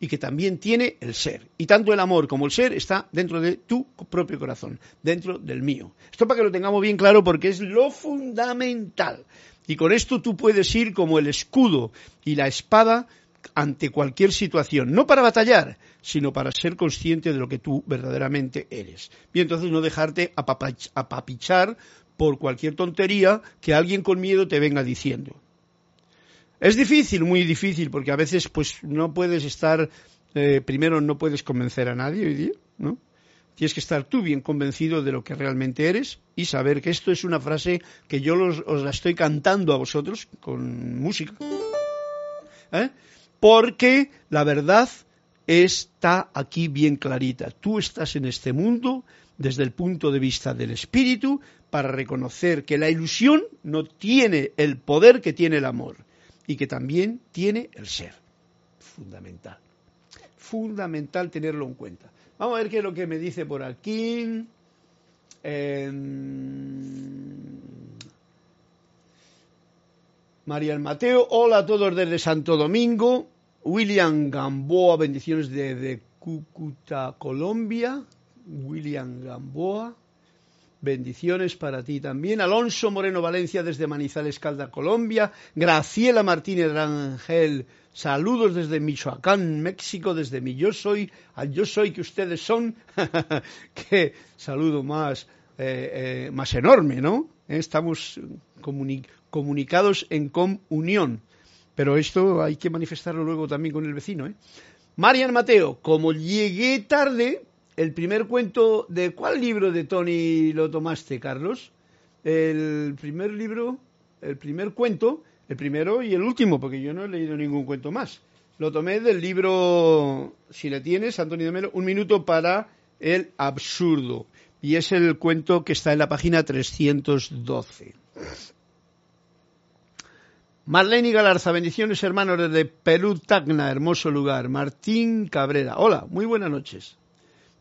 y que también tiene el ser. Y tanto el amor como el ser está dentro de tu propio corazón, dentro del mío. Esto para que lo tengamos bien claro porque es lo fundamental. Y con esto tú puedes ir como el escudo y la espada ante cualquier situación, no para batallar, sino para ser consciente de lo que tú verdaderamente eres. Y entonces no dejarte apapichar por cualquier tontería que alguien con miedo te venga diciendo. Es difícil, muy difícil, porque a veces pues no puedes estar, eh, primero no puedes convencer a nadie hoy día, ¿no? Tienes que estar tú bien convencido de lo que realmente eres y saber que esto es una frase que yo os la estoy cantando a vosotros con música. ¿eh? Porque la verdad está aquí bien clarita. Tú estás en este mundo desde el punto de vista del espíritu para reconocer que la ilusión no tiene el poder que tiene el amor y que también tiene el ser. Fundamental. Fundamental tenerlo en cuenta. Vamos a ver qué es lo que me dice por aquí. Em, María el Mateo, hola a todos desde Santo Domingo. William Gamboa, bendiciones desde Cúcuta, Colombia. William Gamboa. Bendiciones para ti también. Alonso Moreno Valencia desde Manizales, Calda, Colombia. Graciela Martínez Rangel, saludos desde Michoacán, México, desde mi yo soy, al yo soy que ustedes son. <laughs> Qué saludo más, eh, eh, más enorme, ¿no? Estamos comunicados en comunión. Pero esto hay que manifestarlo luego también con el vecino, ¿eh? Marian Mateo, como llegué tarde, el primer cuento, ¿de cuál libro de Tony lo tomaste, Carlos? El primer libro, el primer cuento, el primero y el último, porque yo no he leído ningún cuento más. Lo tomé del libro, si le tienes, Antonio de Melo, Un minuto para el absurdo. Y es el cuento que está en la página 312. Marlene Galarza, bendiciones hermanos desde Perú, Tacna, hermoso lugar. Martín Cabrera, hola, muy buenas noches.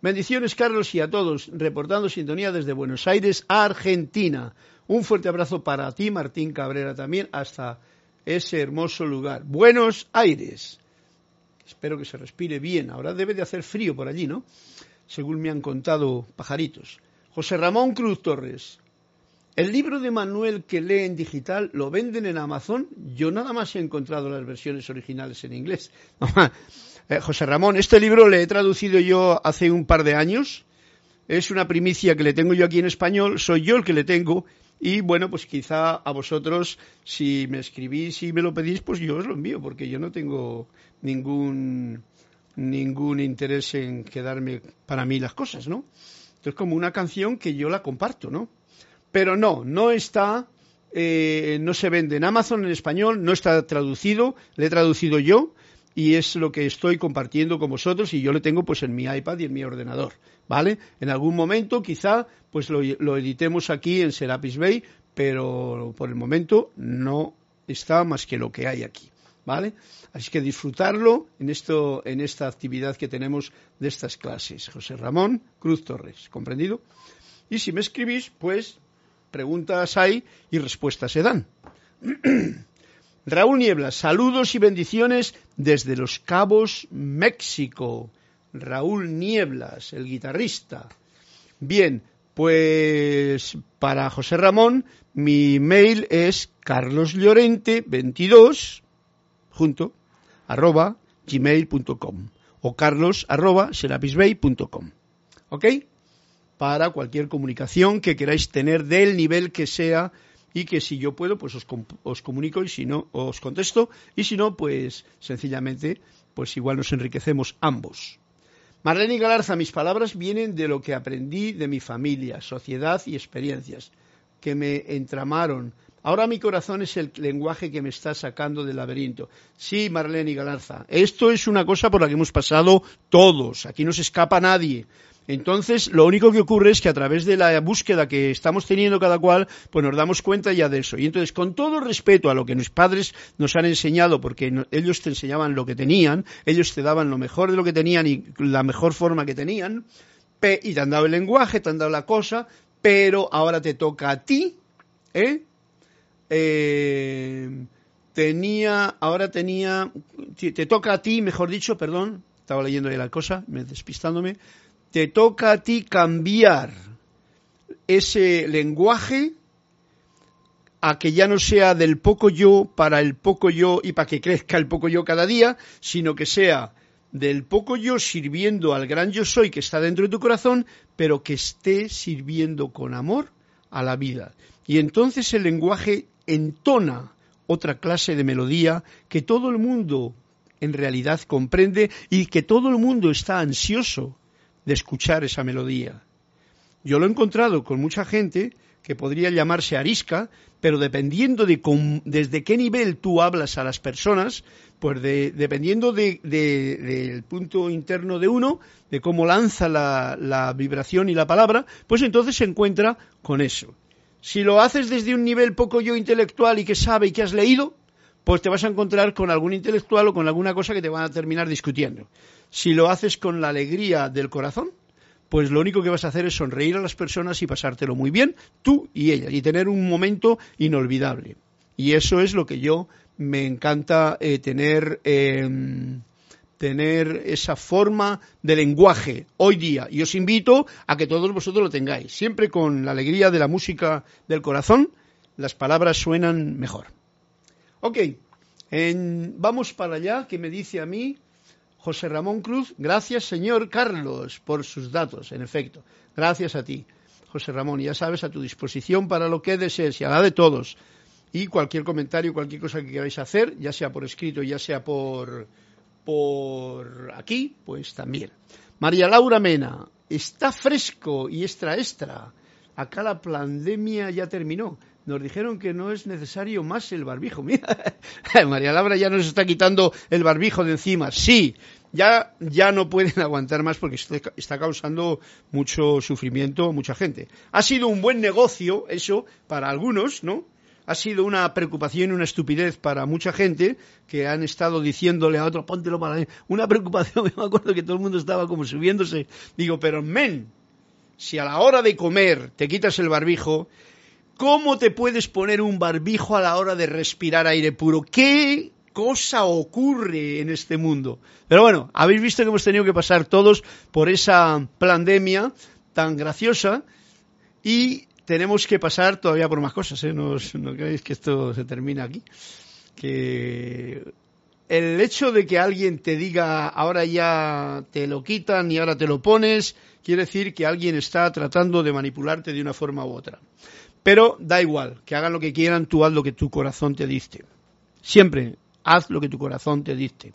Bendiciones, Carlos, y a todos, reportando sintonía desde Buenos Aires, Argentina. Un fuerte abrazo para ti, Martín Cabrera, también hasta ese hermoso lugar. Buenos Aires. Espero que se respire bien. Ahora debe de hacer frío por allí, ¿no? Según me han contado pajaritos. José Ramón Cruz Torres. El libro de Manuel que lee en digital lo venden en Amazon. Yo nada más he encontrado las versiones originales en inglés. <laughs> Eh, José Ramón, este libro le he traducido yo hace un par de años. Es una primicia que le tengo yo aquí en español. Soy yo el que le tengo. Y bueno, pues quizá a vosotros, si me escribís y me lo pedís, pues yo os lo envío, porque yo no tengo ningún, ningún interés en quedarme para mí las cosas, ¿no? Entonces, como una canción que yo la comparto, ¿no? Pero no, no está, eh, no se vende en Amazon en español, no está traducido, le he traducido yo y es lo que estoy compartiendo con vosotros y yo lo tengo pues en mi iPad y en mi ordenador, ¿vale? En algún momento quizá pues lo, editemos aquí en Serapis Bay, pero por el momento no está más que lo que hay aquí, ¿vale? Así que disfrutarlo en, esto, en esta actividad que tenemos de estas clases. José Ramón Cruz Torres, ¿comprendido? Y si me escribís, pues preguntas hay y respuestas se dan. <clears throat> Raúl Nieblas, saludos y bendiciones desde Los Cabos, México. Raúl Nieblas, el guitarrista. Bien, pues para José Ramón, mi mail es carloslorente22 junto arroba gmail.com o carlos arroba. ¿Ok? Para cualquier comunicación que queráis tener del nivel que sea y que si yo puedo, pues os, os, comunico y si no, os contesto y si no, pues sencillamente, pues igual nos enriquecemos ambos. Marlene Galarza, mis palabras vienen de lo que aprendí de mi familia, sociedad y experiencias que me entramaron. Ahora mi corazón es el lenguaje que me está sacando del laberinto. Sí, Marlene Galarza, esto es una cosa por la que hemos pasado todos, aquí no se escapa nadie. Entonces, lo único que ocurre es que a través de la búsqueda que estamos teniendo cada cual, pues nos damos cuenta ya de eso. Y entonces, con todo respeto a lo que nuestros padres nos han enseñado, porque ellos te enseñaban lo que tenían, ellos te daban lo mejor de lo que tenían y la mejor forma que tenían, y te han dado el lenguaje, te han dado la cosa, pero ahora te toca a ti, ¿eh? eh tenía, ahora tenía, te toca a ti, mejor dicho, perdón, estaba leyendo ahí la cosa, me despistándome, te toca a ti cambiar ese lenguaje a que ya no sea del poco yo para el poco yo y para que crezca el poco yo cada día, sino que sea del poco yo sirviendo al gran yo soy que está dentro de tu corazón, pero que esté sirviendo con amor a la vida. Y entonces el lenguaje entona otra clase de melodía que todo el mundo en realidad comprende y que todo el mundo está ansioso de escuchar esa melodía. Yo lo he encontrado con mucha gente que podría llamarse arisca, pero dependiendo de desde qué nivel tú hablas a las personas, pues dependiendo del punto interno de uno, de cómo lanza la, la vibración y la palabra, pues entonces se encuentra con eso. Si lo haces desde un nivel poco yo intelectual y que sabe y que has leído, pues te vas a encontrar con algún intelectual o con alguna cosa que te van a terminar discutiendo. Si lo haces con la alegría del corazón, pues lo único que vas a hacer es sonreír a las personas y pasártelo muy bien, tú y ella, y tener un momento inolvidable. Y eso es lo que yo me encanta eh, tener, em, tener esa forma de lenguaje hoy día. Y os invito a que todos vosotros lo tengáis. Siempre con la alegría de la música del corazón, las palabras suenan mejor. Ok, vamos para allá, que me dice a mí José Ramón Cruz, gracias señor Carlos por sus datos, en efecto. Gracias a ti, José Ramón. Ya sabes, a tu disposición para lo que desees y a la de todos. Y cualquier comentario, cualquier cosa que queráis hacer, ya sea por escrito, ya sea por, por aquí, pues también. María Laura Mena, está fresco y extra extra. Acá la pandemia ya terminó nos dijeron que no es necesario más el barbijo. <laughs> Mira, <laughs> María Laura ya nos está quitando el barbijo de encima. Sí, ya, ya no pueden <laughs> aguantar más porque está causando mucho sufrimiento a mucha gente. Ha sido un buen negocio eso para algunos, ¿no? Ha sido una preocupación y una estupidez para mucha gente que han estado diciéndole a otro, póntelo para mí. Una preocupación, me acuerdo que todo el mundo estaba como subiéndose. Digo, pero men, si a la hora de comer te quitas el barbijo, ¿Cómo te puedes poner un barbijo a la hora de respirar aire puro? ¿Qué cosa ocurre en este mundo? Pero bueno, habéis visto que hemos tenido que pasar todos por esa pandemia tan graciosa y tenemos que pasar todavía por más cosas. ¿eh? No, no creéis que esto se termina aquí. Que el hecho de que alguien te diga ahora ya te lo quitan y ahora te lo pones, quiere decir que alguien está tratando de manipularte de una forma u otra. Pero da igual, que hagan lo que quieran, tú haz lo que tu corazón te diste. Siempre haz lo que tu corazón te diste.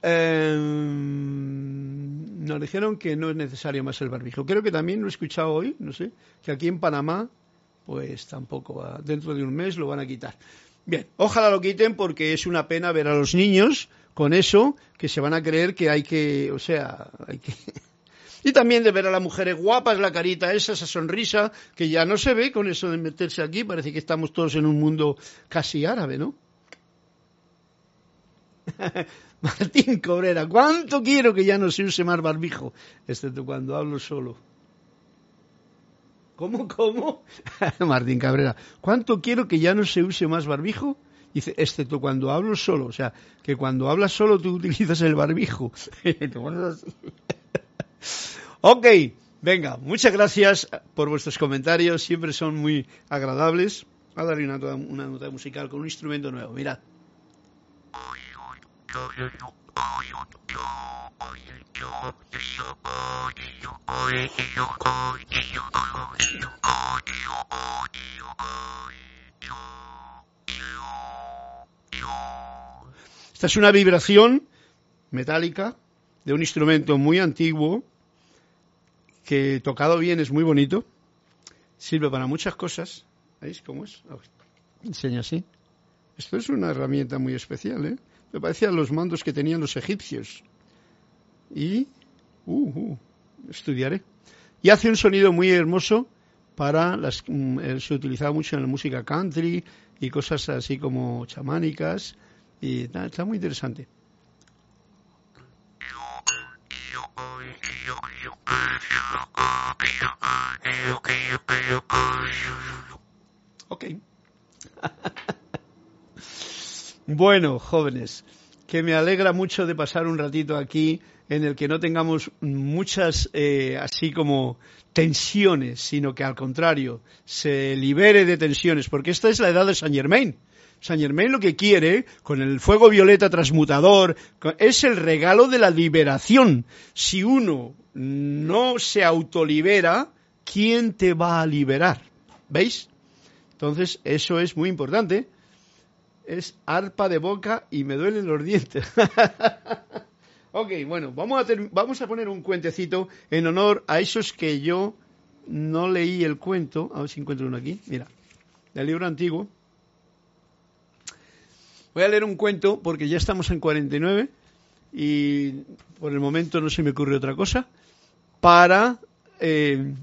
Em, nos dijeron que no es necesario más el barbijo. Creo que también lo he escuchado hoy, no sé, que aquí en Panamá, pues tampoco. Dentro de un mes lo van a quitar. Bien, ojalá lo quiten porque es una pena ver a los niños con eso, que se van a creer que hay que, o sea, hay que y también de ver a las mujeres guapas, la carita esa, esa sonrisa, que ya no se ve con eso de meterse aquí, parece que estamos todos en un mundo casi árabe, ¿no? <laughs> Martín Cobrera, ¿cuánto quiero que ya no se use más barbijo? Excepto cuando hablo solo. ¿Cómo, cómo? <laughs> Martín Cabrera, ¿cuánto quiero que ya no se use más barbijo? Dice, excepto cuando hablo solo, o sea, que cuando hablas solo tú <laughs> utilizas el barbijo. Ok, venga, muchas gracias por vuestros comentarios, siempre son muy agradables. a darle una, una nota musical con un instrumento nuevo, mirad. Esta es una vibración metálica de un instrumento muy antiguo que tocado bien es muy bonito, sirve para muchas cosas. ¿Veis cómo es? Enseña así. Esto es una herramienta muy especial, ¿eh? Me parecían los mandos que tenían los egipcios. Y, uh, uh, estudiaré. Y hace un sonido muy hermoso para las, mm, eh, se utilizaba mucho en la música country y cosas así como chamánicas y está, muy interesante. Ok. <laughs> bueno, jóvenes, que me alegra mucho de pasar un ratito aquí en el que no tengamos muchas eh, así como tensiones, sino que al contrario, se libere de tensiones, porque esta es la edad de Saint Germain. Saint Germain lo que quiere, con el fuego violeta transmutador, es el regalo de la liberación. Si uno no se autolibera, ¿quién te va a liberar? ¿Veis? Entonces, eso es muy importante. Es arpa de boca y me duelen los dientes. <laughs> ok, bueno, vamos a, vamos a poner un cuentecito en honor a esos que yo no leí el cuento. A ver si encuentro uno aquí. Mira, del libro antiguo. Voy a leer un cuento porque ya estamos en 49 y por el momento no se me ocurre otra cosa. Para eh,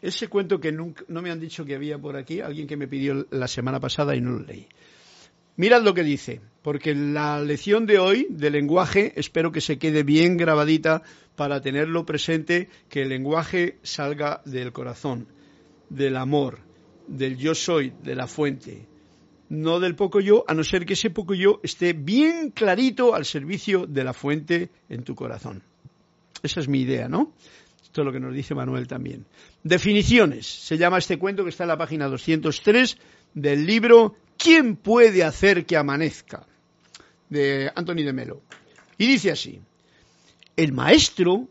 ese cuento que no me han dicho que había por aquí, alguien que me pidió la semana pasada y no lo leí. Mirad lo que dice, porque la lección de hoy de lenguaje espero que se quede bien grabadita para tenerlo presente, que el lenguaje salga del corazón, del amor, del yo soy, de la fuente, no del poco yo, a no ser que ese poco yo esté bien clarito al servicio de la fuente en tu corazón. Esa es mi idea, ¿no? Esto es lo que nos dice Manuel también. Definiciones. Se llama este cuento que está en la página 203 del libro ¿Quién puede hacer que amanezca? de Anthony de Melo. Y dice así, el maestro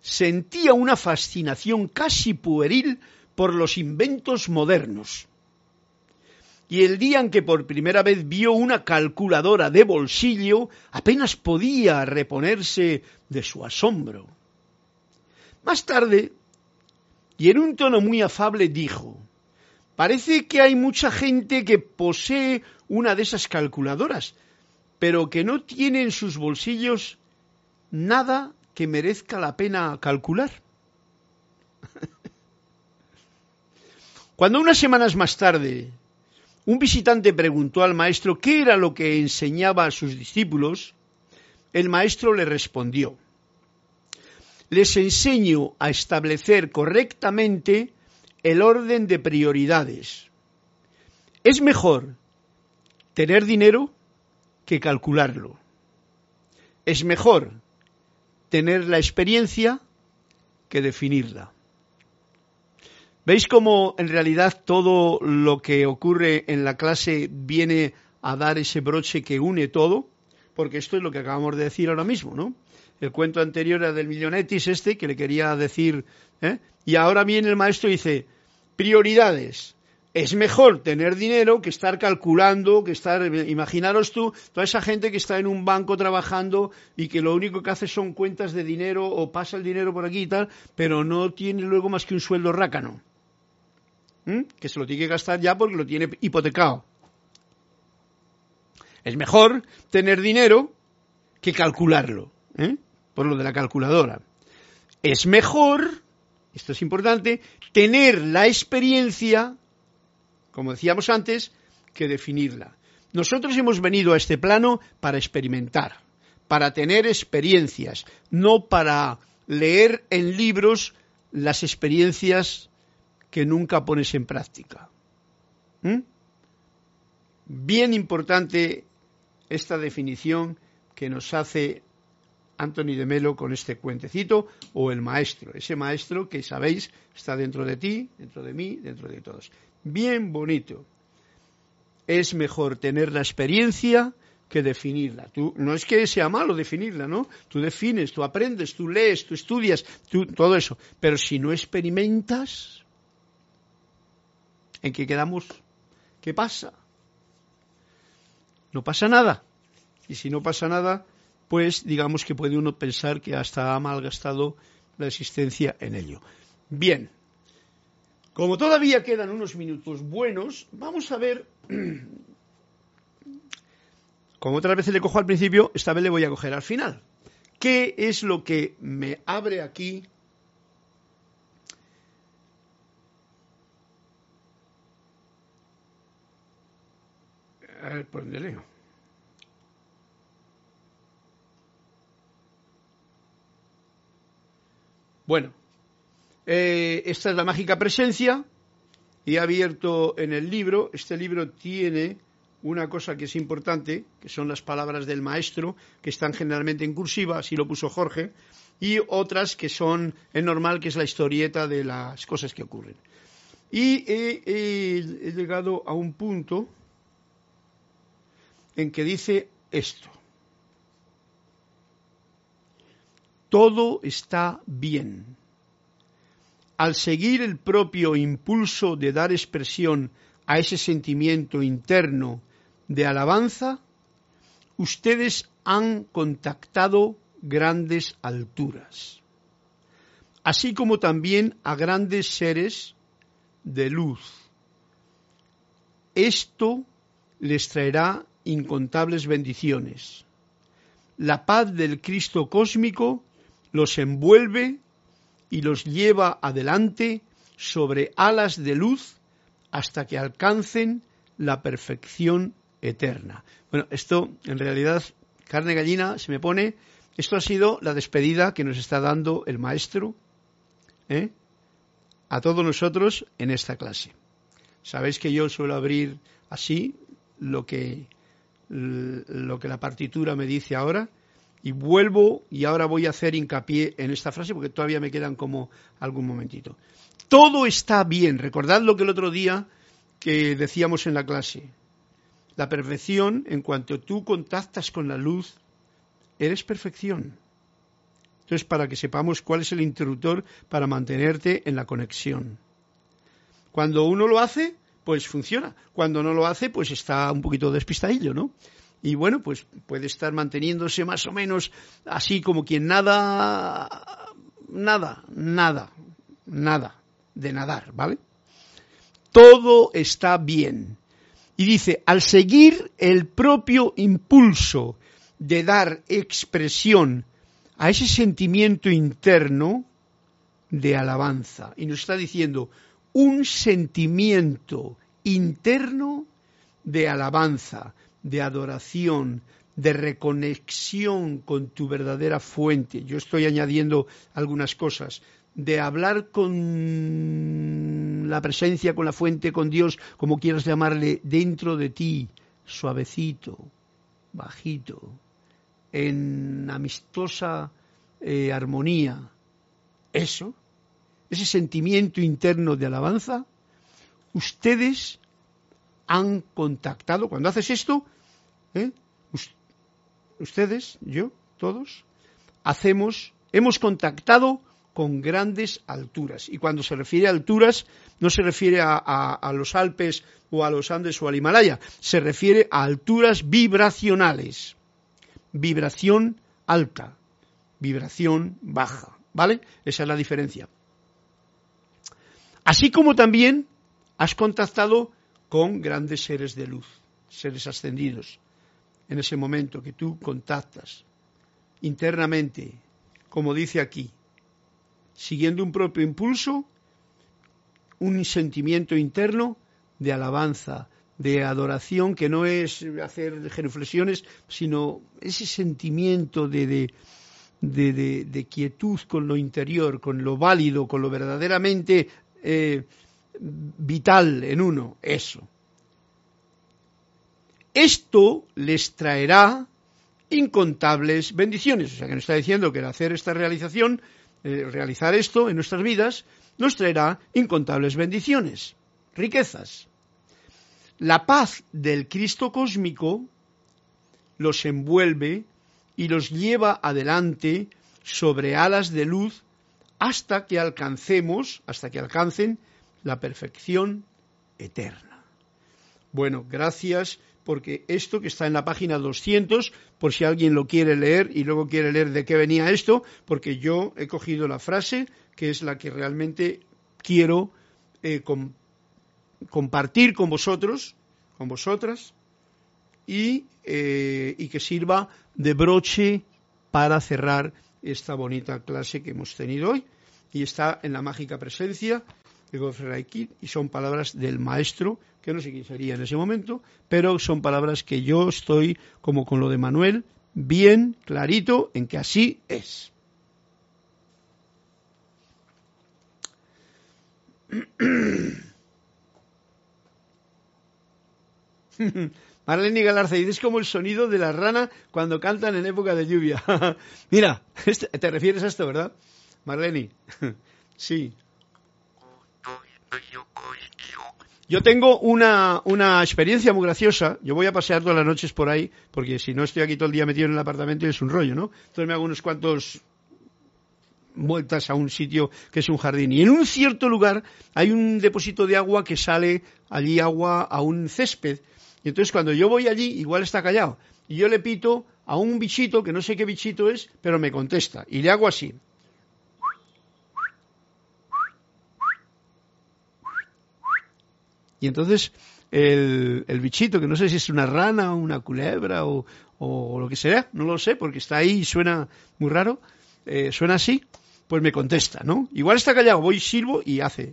sentía una fascinación casi pueril por los inventos modernos y el día en que por primera vez vio una calculadora de bolsillo, apenas podía reponerse de su asombro. Más tarde, y en un tono muy afable, dijo, Parece que hay mucha gente que posee una de esas calculadoras, pero que no tiene en sus bolsillos nada que merezca la pena calcular. <laughs> Cuando unas semanas más tarde un visitante preguntó al maestro qué era lo que enseñaba a sus discípulos. El maestro le respondió, les enseño a establecer correctamente el orden de prioridades. Es mejor tener dinero que calcularlo. Es mejor tener la experiencia que definirla. ¿Veis cómo en realidad todo lo que ocurre en la clase viene a dar ese broche que une todo? Porque esto es lo que acabamos de decir ahora mismo, ¿no? El cuento anterior era del millonetis este, que le quería decir, ¿eh? y ahora viene el maestro y dice, prioridades. Es mejor tener dinero que estar calculando, que estar, imaginaros tú, toda esa gente que está en un banco trabajando y que lo único que hace son cuentas de dinero o pasa el dinero por aquí y tal, pero no tiene luego más que un sueldo rácano. Que se lo tiene que gastar ya porque lo tiene hipotecado. Es mejor tener dinero que calcularlo, ¿eh? por lo de la calculadora. Es mejor, esto es importante, tener la experiencia, como decíamos antes, que definirla. Nosotros hemos venido a este plano para experimentar, para tener experiencias, no para leer en libros las experiencias que nunca pones en práctica. ¿Mm? Bien importante esta definición que nos hace Anthony de Melo con este cuentecito o el maestro, ese maestro que sabéis está dentro de ti, dentro de mí, dentro de todos. Bien bonito. Es mejor tener la experiencia que definirla. Tú, no es que sea malo definirla, ¿no? Tú defines, tú aprendes, tú lees, tú estudias, todo eso. Pero si no experimentas, ¿en qué quedamos? ¿Qué pasa? No pasa nada. Y si no pasa nada, pues digamos que puede uno pensar que hasta ha malgastado la existencia en ello. Bien, como todavía quedan unos minutos buenos, vamos a ver, <clears throat> como otras veces le cojo al principio, esta vez le voy a coger al final. ¿Qué es lo que me abre aquí a ver por dónde leo. Bueno, eh, esta es la mágica presencia y he abierto en el libro. Este libro tiene una cosa que es importante, que son las palabras del maestro, que están generalmente en cursiva, así lo puso Jorge, y otras que son en normal, que es la historieta de las cosas que ocurren. Y he llegado a un punto en que dice esto. todo está bien. Al seguir el propio impulso de dar expresión a ese sentimiento interno de alabanza, ustedes han contactado grandes alturas, así como también a grandes seres de luz. Esto les traerá incontables bendiciones. La paz del Cristo cósmico los envuelve y los lleva adelante sobre alas de luz hasta que alcancen la perfección eterna. Bueno, esto en realidad, carne gallina, se me pone, esto ha sido la despedida que nos está dando el maestro ¿eh? a todos nosotros en esta clase. Sabéis que yo suelo abrir así lo que, lo que la partitura me dice ahora, y vuelvo y ahora voy a hacer hincapié en esta frase porque todavía me quedan como algún momentito. Todo está bien. Recordad lo que el otro día que decíamos en la clase. La perfección, en cuanto tú contactas con la luz, eres perfección. Entonces, para que sepamos cuál es el interruptor para mantenerte en la conexión. Cuando uno lo hace, pues funciona. Cuando no lo hace, pues está un poquito despistadillo, ¿no? y bueno, pues puede estar manteniéndose más o menos así como quien nada, nada, nada, nada de nadar, ¿vale? Todo está bien. Y dice, al seguir el propio impulso de dar expresión a ese sentimiento interno de alabanza, y nos está diciendo, un sentimiento interno de alabanza, de adoración, de reconexión con tu verdadera fuente. Yo estoy añadiendo algunas cosas, de hablar con la presencia, con la fuente, con Dios, como quieras llamarle, dentro de ti, suavecito, bajito, en amistosa eh, armonía. Eso, ese sentimiento interno de alabanza, ustedes han contactado, cuando haces esto, ¿eh? ustedes, yo, todos, hacemos, hemos contactado con grandes alturas. Y cuando se refiere a alturas, no se refiere a, los Alpes o a los Andes o al Himalaya, se refiere a alturas vibracionales. Vibración alta, vibración baja. ¿Vale? Esa es la diferencia. Así como también has contactado con grandes seres de luz, seres ascendidos, en ese momento que tú contactas internamente, como dice aquí, siguiendo un propio impulso, un sentimiento interno de alabanza, de adoración, que no es hacer genuflexiones, sino ese sentimiento de, de, quietud con lo interior, con lo válido, con lo verdaderamente eh, vital en uno, eso. Esto les traerá incontables bendiciones. O sea que nos está diciendo que el hacer esta realización, eh, realizar esto en nuestras vidas, nos traerá incontables bendiciones, riquezas. La paz del Cristo cósmico los envuelve y los lleva adelante sobre alas de luz hasta que alcancemos, hasta que alcancen la perfección eterna. Bueno, gracias porque esto que está en la página 200, por si alguien lo quiere leer y luego quiere leer de qué venía esto, porque yo he cogido la frase que es la que realmente quiero eh, compartir con vosotros, con vosotras, y, eh, y que sirva de broche para cerrar esta bonita clase que hemos tenido hoy. Y está en la mágica presencia y son palabras del maestro, que no sé quién sería en ese momento, pero son palabras que yo estoy, como con lo de Manuel, bien clarito en que así es. <clears throat> Marlene Galarza dice, es como el sonido de la rana cuando cantan en época de lluvia. <laughs> Mira, este, te refieres a esto, ¿verdad? Marlene, <laughs> sí. Yo tengo una, una, experiencia muy graciosa. Yo voy a pasear todas las noches por ahí, porque si no estoy aquí todo el día metido en el apartamento es un rollo, ¿no? Entonces me hago unos cuantos vueltas a un sitio que es un jardín. Y en un cierto lugar hay un depósito de agua que sale allí agua a un césped. Y entonces cuando yo voy allí, igual está callado. Y yo le pito a un bichito, que no sé qué bichito es, pero me contesta. Y le hago así. Y entonces el, bichito, que no sé si es una rana o una culebra o, lo que sea, no lo sé, porque está ahí y suena muy raro, eh, suena así, pues me contesta, ¿no? Igual está callado, voy silbo y hace.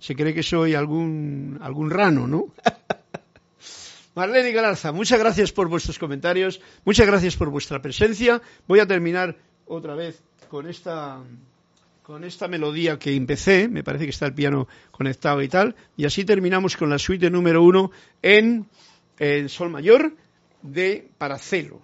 Se cree que soy algún, algún rano, ¿no? <laughs> Marlene Galarza, muchas gracias por vuestros comentarios, muchas gracias por vuestra presencia. Voy a terminar otra vez con esta con esta melodía que empecé, me parece que está el piano conectado y tal, y así terminamos con la suite número uno en el Sol Mayor de Paracelo.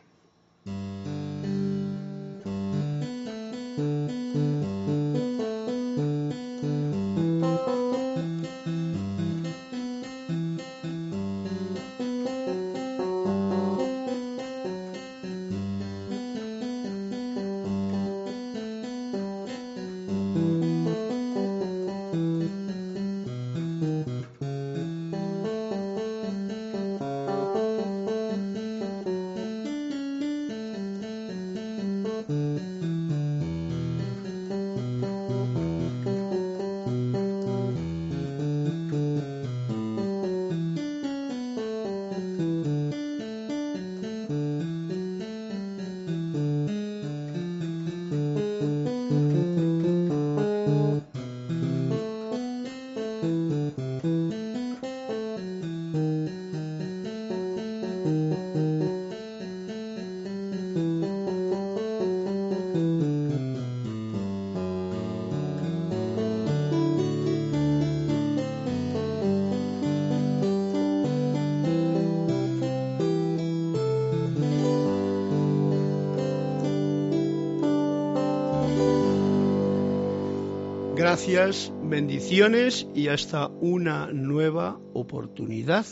Gracias, bendiciones y hasta una nueva oportunidad